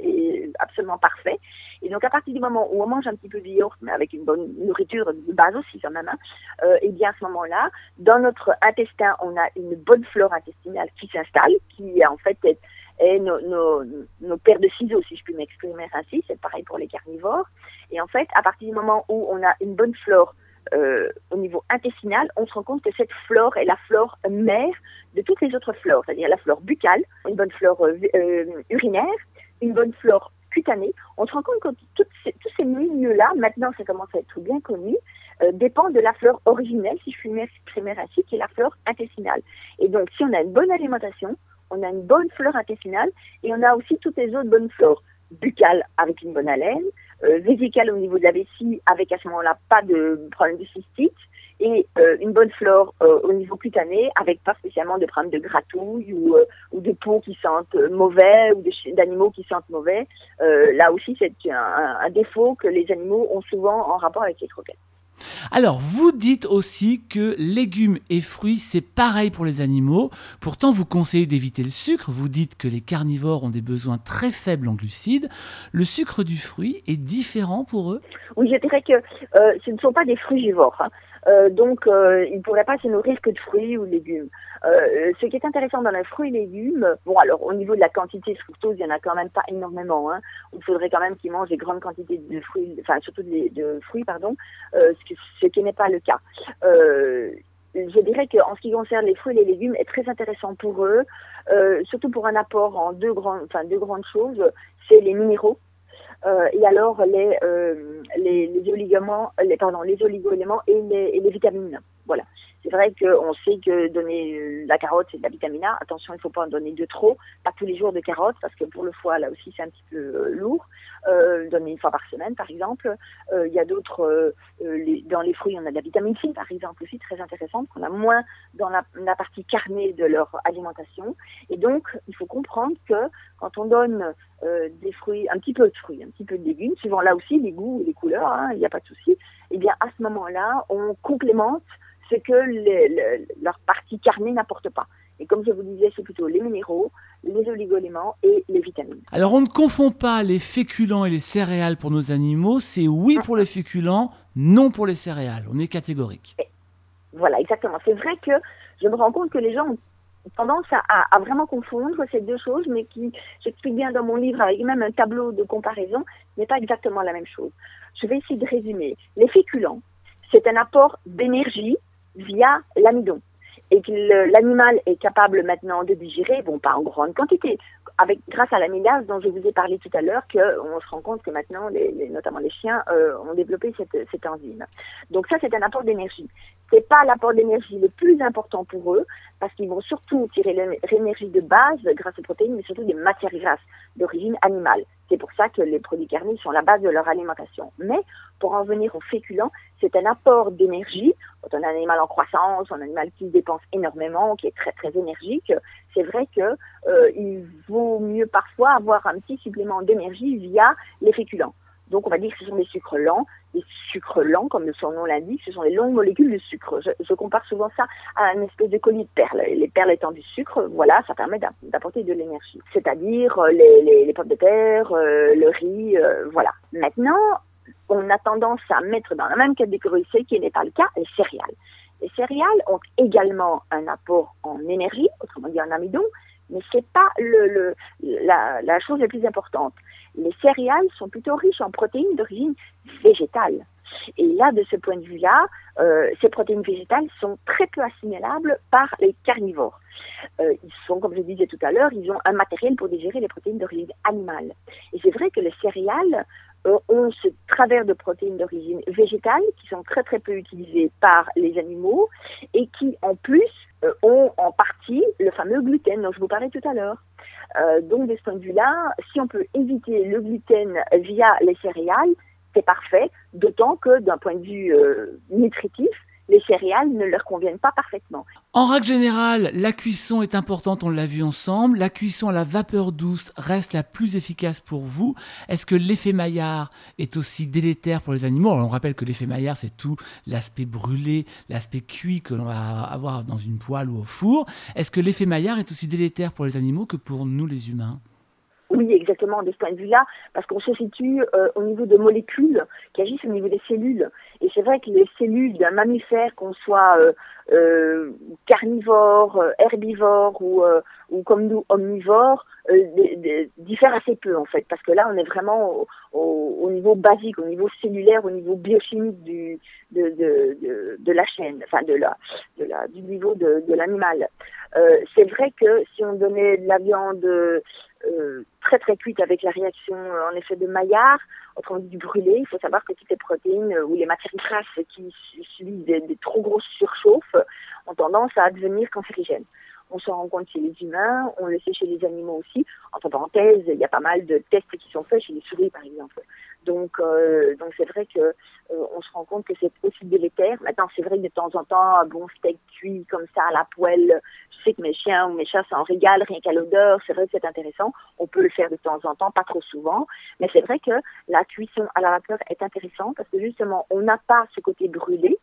absolument parfaits. Et donc à partir du moment où on mange un petit peu de yaourt, mais avec une bonne nourriture de base aussi quand même, hein, euh, et bien à ce moment-là, dans notre intestin, on a une bonne flore intestinale qui s'installe, qui en fait est, est nos, nos, nos paires de ciseaux, si je puis m'exprimer ainsi. C'est pareil pour les carnivores. Et en fait, à partir du moment où on a une bonne flore euh, au niveau intestinal, on se rend compte que cette flore est la flore mère de toutes les autres flores, c'est-à-dire la flore buccale, une bonne flore euh, euh, urinaire, une bonne flore cutanée. On se rend compte que toutes ces, tous ces milieux-là, maintenant ça commence à être bien connu, dépendent de la flore originelle, si je puis m'exprimer ainsi, qui est la flore intestinale. Et donc, si on a une bonne alimentation, on a une bonne flore intestinale et on a aussi toutes les autres bonnes flores buccale avec une bonne haleine, vésicale au niveau de la vessie avec à ce moment-là pas de problème de cystite et euh, une bonne flore euh, au niveau cutané avec pas spécialement de problème de gratouille ou, euh, ou de peau qui sentent mauvais ou d'animaux qui sentent mauvais. Euh, là aussi, c'est un, un défaut que les animaux ont souvent en rapport avec les croquettes. Alors, vous dites aussi que légumes et fruits, c'est pareil pour les animaux. Pourtant, vous conseillez d'éviter le sucre. Vous dites que les carnivores ont des besoins très faibles en glucides. Le sucre du fruit est différent pour eux? Oui, je dirais que euh, ce ne sont pas des frugivores. Hein. Euh, donc, euh, ils ne pourraient pas se nourrir que de fruits ou de légumes. Euh, ce qui est intéressant dans les fruits et légumes, bon, alors au niveau de la quantité de fructose, il n'y en a quand même pas énormément. Hein. Il faudrait quand même qu'ils mangent des grandes quantités de fruits, enfin surtout de, fruits, pardon, euh, ce, qui, ce qui n'est pas le cas. Euh, je dirais qu'en ce qui concerne les fruits et les légumes, est très intéressant pour eux, surtout pour un apport en deux grandes, enfin deux grandes choses, c'est les minéraux. Euh, et alors les, euh, les, les, oligoments, les, pardon, les oligo-éléments et les, et les vitamines. Voilà. C'est vrai qu'on sait que donner la carotte, c'est de la vitamine A. Attention, il ne faut pas en donner de trop. Pas tous les jours de carottes, parce que pour le foie, là aussi, c'est un petit peu lourd. Euh, donner une fois par semaine, par exemple. Il y a d'autres, dans les fruits, on a de la vitamine C, par exemple, aussi très intéressante, qu'on a moins dans la, partie carnée de leur alimentation. Et donc, il faut comprendre que quand on donne euh, des fruits, un petit peu de fruits, un petit peu de légumes, suivant là aussi les goûts et les couleurs, hein, il n'y a pas de souci, et eh bien à ce moment-là, on complémente ce que leur partie carnée n'apporte pas. Et comme je vous disais, c'est plutôt les minéraux, les oligoéléments et les vitamines. Alors on ne confond pas les féculents et les céréales pour nos animaux, c'est oui pour les féculents, non pour les céréales. On est catégorique. Voilà, exactement. C'est vrai que je me rends compte que les gens ont tendance à, vraiment confondre ces deux choses, mais qui, j'explique bien dans mon livre avec même un tableau de comparaison, n'est pas exactement la même chose. Je vais essayer de résumer. Les féculents, c'est un apport d'énergie via l'amidon et que l'animal est capable maintenant de digérer, bon pas en grande quantité, avec grâce à l'amylase dont je vous ai parlé tout à l'heure, qu'on se rend compte que maintenant, notamment les chiens, euh, ont développé cette, enzyme. Donc ça, c'est un apport d'énergie. C'est pas l'apport d'énergie le plus important pour eux, parce qu'ils vont surtout tirer l'énergie de base grâce aux protéines, mais surtout des matières grasses d'origine animale. C'est pour ça que les produits carnés sont la base de leur alimentation. Mais pour en venir aux féculents, c'est un apport d'énergie. Quand on a un animal en croissance, un animal qui dépense énormément, qui est très très énergique, c'est vrai que euh, il vaut mieux parfois avoir un petit supplément d'énergie via les féculents. Donc on va dire que ce sont des sucres lents. Les sucres lents, comme son nom l'indique, ce sont les longues molécules de sucre. Je, compare souvent ça à une espèce de colis de perles. Les perles étant du sucre, voilà, ça permet d'apporter de l'énergie. C'est-à-dire euh, les, les, pommes de terre, euh, le riz, euh, voilà. Maintenant, on a tendance à mettre dans la même catégorie, ce qui n'est pas le cas, les céréales. Les céréales ont également un apport en énergie, autrement dit en amidon, mais c'est pas le, la, la chose la plus importante les céréales sont plutôt riches en protéines d'origine végétale. Et là, de ce point de vue-là, euh, ces protéines végétales sont très peu assimilables par les carnivores. Euh, ils sont, comme je disais tout à l'heure, ils ont un matériel pour digérer les protéines d'origine animale. Et c'est vrai que les céréales euh, ont ce travers de protéines d'origine végétale qui sont très très peu utilisées par les animaux et qui, en plus, ont en partie le fameux gluten dont je vous parlais tout à l'heure. Euh, donc, de ce point de vue-là, si on peut éviter le gluten via les céréales, c'est parfait, d'autant que d'un point de vue euh, nutritif, les céréales ne leur conviennent pas parfaitement. En règle générale, la cuisson est importante, on l'a vu ensemble. La cuisson à la vapeur douce reste la plus efficace pour vous. Est-ce que l'effet Maillard est aussi délétère pour les animaux? On rappelle que l'effet Maillard, c'est tout l'aspect brûlé, l'aspect cuit que l'on va avoir dans une poêle ou au four. Est-ce que l'effet Maillard est aussi délétère pour les animaux que pour nous les humains? Oui, exactement, de ce point de vue-là, parce qu'on se situe euh, au niveau de molécules qui agissent au niveau des cellules. Et c'est vrai que les cellules d'un mammifère, qu'on soit euh, euh, carnivore, herbivore ou, ou comme nous omnivore, diffèrent assez peu en fait, parce que là on est vraiment au, au, niveau basique, au niveau cellulaire, au niveau biochimique du, de, de, de, de la chaîne, enfin de la, de la, du niveau de, de l'animal. c'est vrai que si on donnait de la viande euh, très très cuite avec la réaction euh, en effet de Maillard, autrement dit du brûlé. Il faut savoir que toutes les protéines euh, ou les matières grasses qui subissent des, trop grosses surchauffes ont tendance à devenir cancérigènes. On se rend compte chez les humains, on le sait chez les animaux aussi. Entre parenthèses, il y a pas mal de tests qui sont faits chez les souris, par exemple. Donc, euh, donc c'est vrai que euh, on se rend compte que c'est aussi délétère. Maintenant, c'est vrai que de temps en temps, un bon steak cuit comme ça à la poêle, que mes chiens ou mes chats s'en régalent rien qu'à l'odeur. C'est vrai que c'est intéressant. On peut le faire de temps en temps, pas trop souvent. Mais c'est vrai que la cuisson à la vapeur est intéressante parce que justement, on n'a pas ce côté brûlé.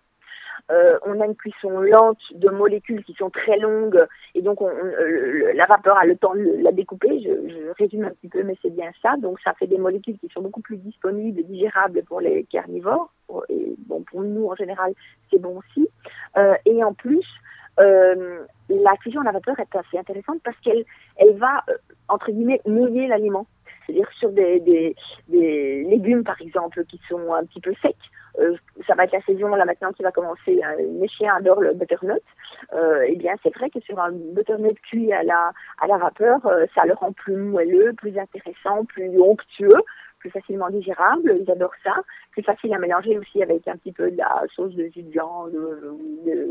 Euh, on a une cuisson lente de molécules qui sont très longues et donc on, euh, la vapeur a le temps de la découper. Je, résume un petit peu, mais c'est bien ça. Donc ça fait des molécules qui sont beaucoup plus disponibles digérables pour les carnivores. Et bon, pour nous en général, c'est bon aussi. Euh, et en plus, euh, la cuisson à la vapeur est assez intéressante parce qu'elle elle va, euh, entre guillemets, mouiller l'aliment. C'est-à-dire sur des, légumes, par exemple, qui sont un petit peu secs, euh, ça va être la saison là maintenant qui va commencer. Mes chiens adorent le butternut. Euh, eh bien, c'est vrai que sur un butternut cuit à la à la vapeur, ça le rend plus moelleux, plus intéressant, plus onctueux, plus facilement digérable, ils adorent ça, plus facile à mélanger aussi avec un petit peu de la sauce de jus de viande, de,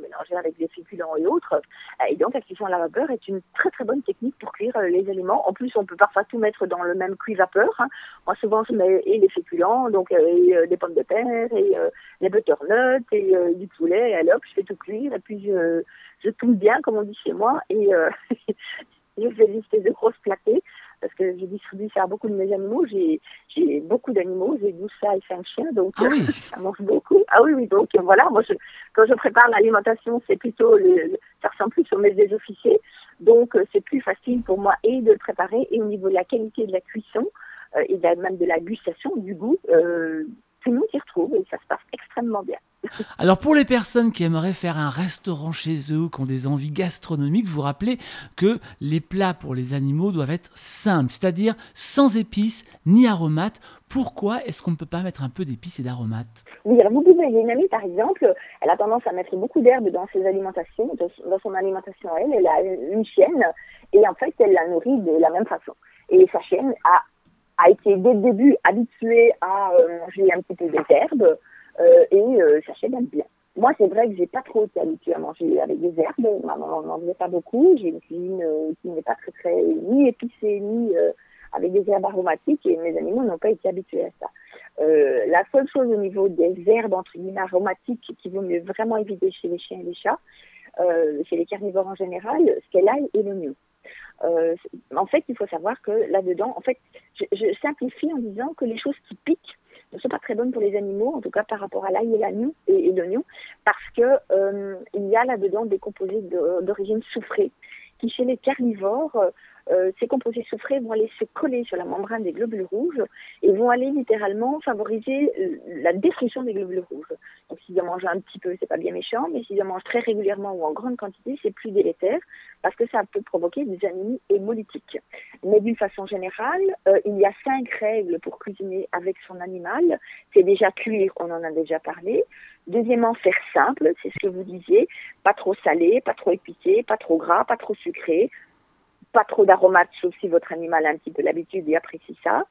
mélanger avec des féculents et autres. Et donc la cuisson à la vapeur est une très très bonne technique pour cuire euh, les aliments. En plus, on peut parfois tout mettre dans le même cuit vapeur. Hein. Moi, souvent, je mets et les féculents, donc euh, et, des pommes de terre, et les butternuts, et du poulet, et alors je fais tout cuire, et puis je, je bien, comme on dit chez moi, et je fais des de grosses platées parce que j'ai distribué ça à beaucoup de mes animaux. J'ai, j'ai beaucoup d'animaux, j'ai 12 chats et 5 chiens, donc ah oui. ça mange beaucoup. Ah oui, oui, donc voilà, moi, je, quand je prépare l'alimentation, c'est plutôt, le, ça ressemble plus sur mes des officiers, donc euh, c'est plus facile pour moi et de le préparer, et au niveau de la qualité de la cuisson, euh, et même de la gustation, du goût, euh, le monde s'y retrouve, et ça se passe extrêmement bien. Alors pour les personnes qui aimeraient faire un restaurant chez eux, qui ont des envies gastronomiques, vous rappelez que les plats pour les animaux doivent être simples, c'est-à-dire sans épices ni aromates. Pourquoi est-ce qu'on ne peut pas mettre un peu d'épices et d'aromates? Oui, alors vous pouvez, il y a une amie par exemple, elle a tendance à mettre beaucoup d'herbes dans ses alimentations, dans son alimentation elle, elle a une chienne et en fait elle la nourrit de la même façon. Et sa chienne a, a été dès le début habituée à euh, manger un petit peu des herbes, euh, et euh, chercher bien bien. Moi, c'est vrai que j'ai pas trop été habituée à manger avec des herbes. Ma maman n'en faisait pas beaucoup. J'ai une cuisine qui n'est pas très, très, ni épicée, ni avec des herbes aromatiques, et mes animaux n'ont pas été habitués à ça. La seule chose au niveau des herbes, entre guillemets, aromatiques, qui vaut mieux vraiment éviter chez les chiens et les chats, chez les carnivores en général, c'est l'ail et l'oignon. Euh, en fait, il faut savoir que là-dedans, en fait, je, je, simplifie en disant que les choses qui piquent ne sont pas très bonnes pour les animaux, en tout cas par rapport à l'ail et l'oignon, et, l'oignon, parce que euh, il y a là-dedans des composés d'origine soufrée qui chez les carnivores euh, ces composés soufrés vont aller se coller sur la membrane des globules rouges et vont aller littéralement favoriser la destruction des globules rouges. Donc s'ils en mangent un petit peu, c'est pas bien méchant, mais s'ils en mangent très régulièrement ou en grande quantité, c'est plus délétère parce que ça peut provoquer des anémies hémolytiques. Mais d'une façon générale, euh, il y a cinq règles pour cuisiner avec son animal. C'est déjà cuire, on en a déjà parlé. Deuxièmement, faire simple, c'est ce que vous disiez, pas trop salé, pas trop épicé, pas trop gras, pas trop sucré, pas trop d'aromates, sauf si votre animal a un petit peu l'habitude et apprécie ça.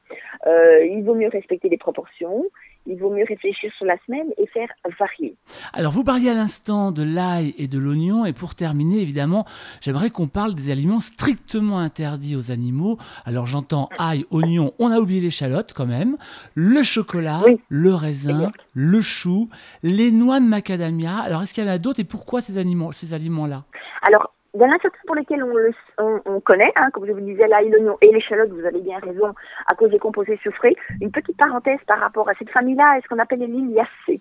Euh, il vaut mieux respecter les proportions. Il vaut mieux réfléchir sur la semaine et faire varier. Alors, vous parliez à l'instant de l'ail et de l'oignon. Et pour terminer, évidemment, j'aimerais qu'on parle des aliments strictement interdits aux animaux. Alors, j'entends ail, oignon. On a oublié l'échalote quand même. Le chocolat, le raisin, le chou, les noix de macadamia. Alors, est-ce qu'il y en a d'autres et pourquoi ces aliments-là ces aliments Alors, il y en a certains pour lesquels on, le, on, connaît, hein, comme je vous disais, l'ail, l'oignon et l'échalote, vous avez bien raison, à cause des composés soufrés. Une petite parenthèse par rapport à cette famille-là, est ce qu'on appelle les liliacées.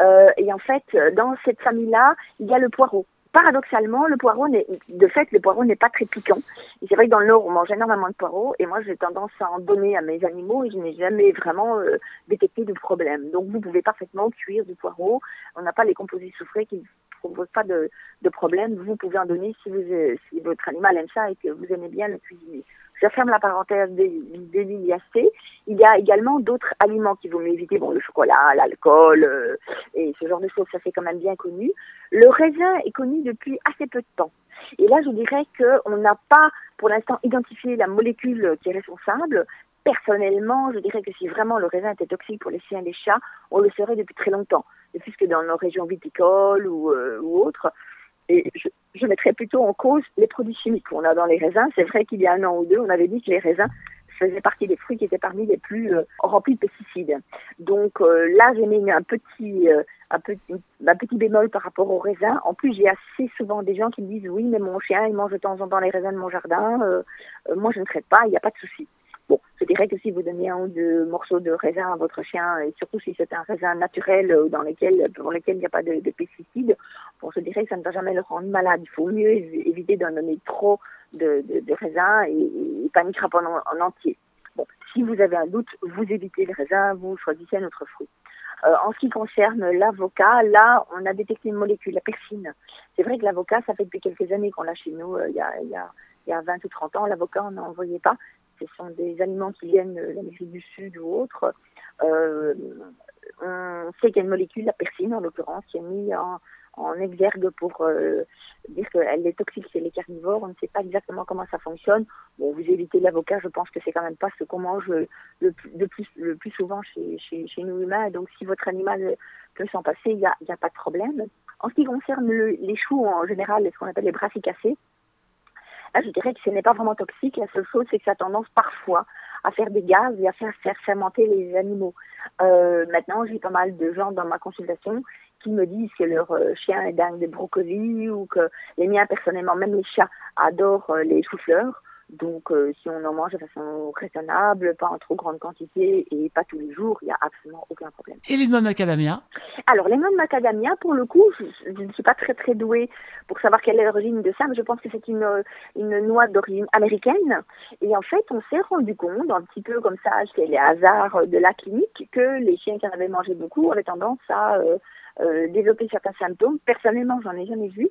Euh, et en fait, dans cette famille-là, il y a le poireau paradoxalement, le poireau, de fait, le poireau n'est pas très piquant. Et c'est vrai que dans le Nord, on mange énormément de poireaux, et moi, j'ai tendance à en donner à mes animaux, et je n'ai jamais vraiment euh, détecté de problème. Donc, vous pouvez parfaitement cuire du poireau. On n'a pas les composés soufrés qui ne proposent pas de, de problème. Vous pouvez en donner si votre animal aime ça et que vous aimez bien le cuisiner. Je ferme la parenthèse des, des liliacées. Il y a également d'autres aliments qu'il vaut mieux éviter. Bon, le chocolat, l'alcool euh, et ce genre de choses, ça c'est quand même bien connu. Le raisin est connu depuis assez peu de temps. Et là, je dirais qu'on n'a pas, pour l'instant, identifié la molécule qui est responsable. Personnellement, je dirais que si vraiment le raisin était toxique pour les chiens et les chats, on le saurait depuis très longtemps. Puisque dans nos régions viticoles ou, euh, autres, et je, mettrais plutôt en cause les produits chimiques qu'on a dans les raisins. C'est vrai qu'il y a un an ou deux, on avait dit que les raisins faisaient partie des fruits qui étaient parmi les plus euh, remplis de pesticides. Donc euh, là, j'ai mis un petit, un, petit, un petit bémol par rapport aux raisins. En plus, j'ai assez souvent des gens qui me disent oui, mais mon chien, il mange de temps en temps les raisins de mon jardin. moi, je ne traite pas, il n'y a pas de souci. Bon, je dirais que si vous donnez un ou deux morceaux de raisin à votre chien, et surtout si c'est un raisin naturel euh, dans pour lequel il n'y a pas de, pesticides, bon, je dirais que ça ne va jamais le rendre malade. Il faut mieux éviter d'en donner trop de, de, raisin et, et pas une crape en, entier. Bon, si vous avez un doute, vous évitez le raisin, vous choisissez un autre fruit. Euh, en ce qui concerne l'avocat, là, on a détecté une molécule, la persine. C'est vrai que l'avocat, ça fait depuis quelques années qu'on l'a chez nous, euh, il y, a, y a 20 ou 30 ans. L'avocat, on n'en voyait pas ce sont des aliments qui viennent de l'Amérique du Sud ou autre. Euh, on sait qu'il y a une molécule, la persine en l'occurrence, qui est mise en, exergue pour dire qu'elle est toxique chez les carnivores. On ne sait pas exactement comment ça fonctionne. Bon, vous évitez l'avocat, je pense que c'est quand même pas ce qu'on mange le, plus, souvent chez, nous humains. Donc, si votre animal peut s'en passer, il n'y a, pas de problème. En ce qui concerne les choux en général, ce qu'on appelle les brassicacées, là, je dirais que ce n'est pas vraiment toxique. La seule chose, c'est que ça a tendance parfois à faire des gaz et à faire, faire fermenter les animaux. Euh, maintenant, j'ai pas mal de gens dans ma consultation qui me disent que leur euh, chien est dingue de brocolis ou que les miens, personnellement, même les chats, adorent euh, les choux-fleurs. Donc, euh, si on en mange de façon raisonnable, pas en trop grande quantité et pas tous les jours, il n'y a absolument aucun problème. Et les noix de macadamia? Alors, les noix de macadamia, pour le coup, je, ne suis pas très très douée pour savoir quelle est l'origine de ça, mais je pense que c'est une, une noix d'origine américaine. Et en fait, on s'est rendu compte, un petit peu comme ça, c'est les hasards de la clinique, que les chiens qui en avaient mangé beaucoup avaient tendance à euh, euh, développer certains symptômes. Personnellement, j'en ai jamais vu.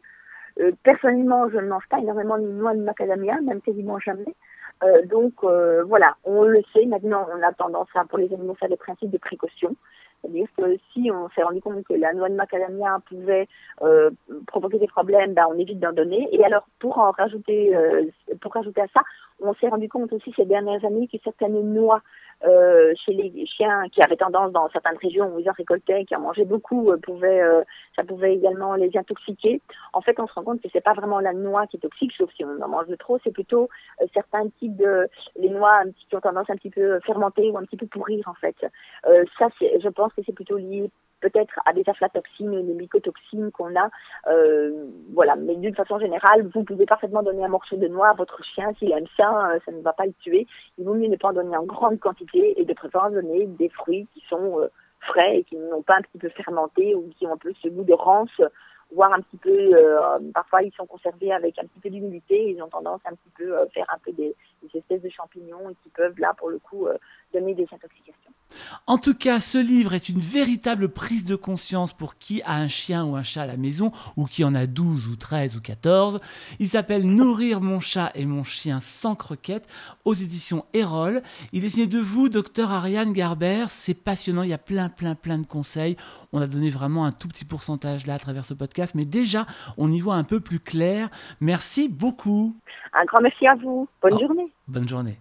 Euh, personnellement, je ne mange pas énormément de noix de macadamia, même quasiment jamais. Euh, donc euh, voilà, on le sait maintenant, on a tendance à, pour les animaux, faire des principes de précaution. C'est-à-dire que si on s'est rendu compte que la noix de macadamia pouvait provoquer des problèmes, ben, on évite d'en donner. Et alors, pour en rajouter, pour rajouter à ça, on s'est rendu compte aussi ces dernières années que certaines noix euh, chez les chiens qui avaient tendance dans certaines régions où ils en récoltaient, qui en mangeaient beaucoup, euh, pouvaient, euh, ça pouvait également les intoxiquer. En fait, on se rend compte que c'est pas vraiment la noix qui est toxique, sauf si on en mange de trop, c'est plutôt certains types de les noix qui ont tendance un petit peu fermenter ou un petit peu pourrir en fait. ça, je pense que c'est plutôt lié peut-être à des aflatoxines ou des mycotoxines qu'on a. Euh, voilà, mais d'une façon générale, vous pouvez parfaitement donner un morceau de noix à votre chien s'il aime ça, euh, ça ne va pas le tuer. Il vaut mieux ne pas en donner en grande quantité et de préférence donner des fruits qui sont euh, frais et qui n'ont pas un petit peu fermenté ou qui ont un peu ce goût de rance voire un petit peu, parfois ils sont conservés avec un petit peu d'humidité, ils ont tendance à un petit peu faire un peu des, des, espèces de champignons et qui peuvent là pour le coup donner des intoxications. En tout cas, ce livre est une véritable prise de conscience pour qui a un chien ou un chat à la maison, ou qui en a 12 ou 13 ou 14. Il s'appelle Nourrir mon chat et mon chien sans croquettes aux éditions Erol. Il est signé de vous, docteur Ariane Garber. C'est passionnant, il y a plein, plein, plein de conseils. On a donné vraiment un tout petit pourcentage là à travers ce podcast, mais déjà, on y voit un peu plus clair. Merci beaucoup. Un grand merci à vous. Bonne journée. Bonne journée.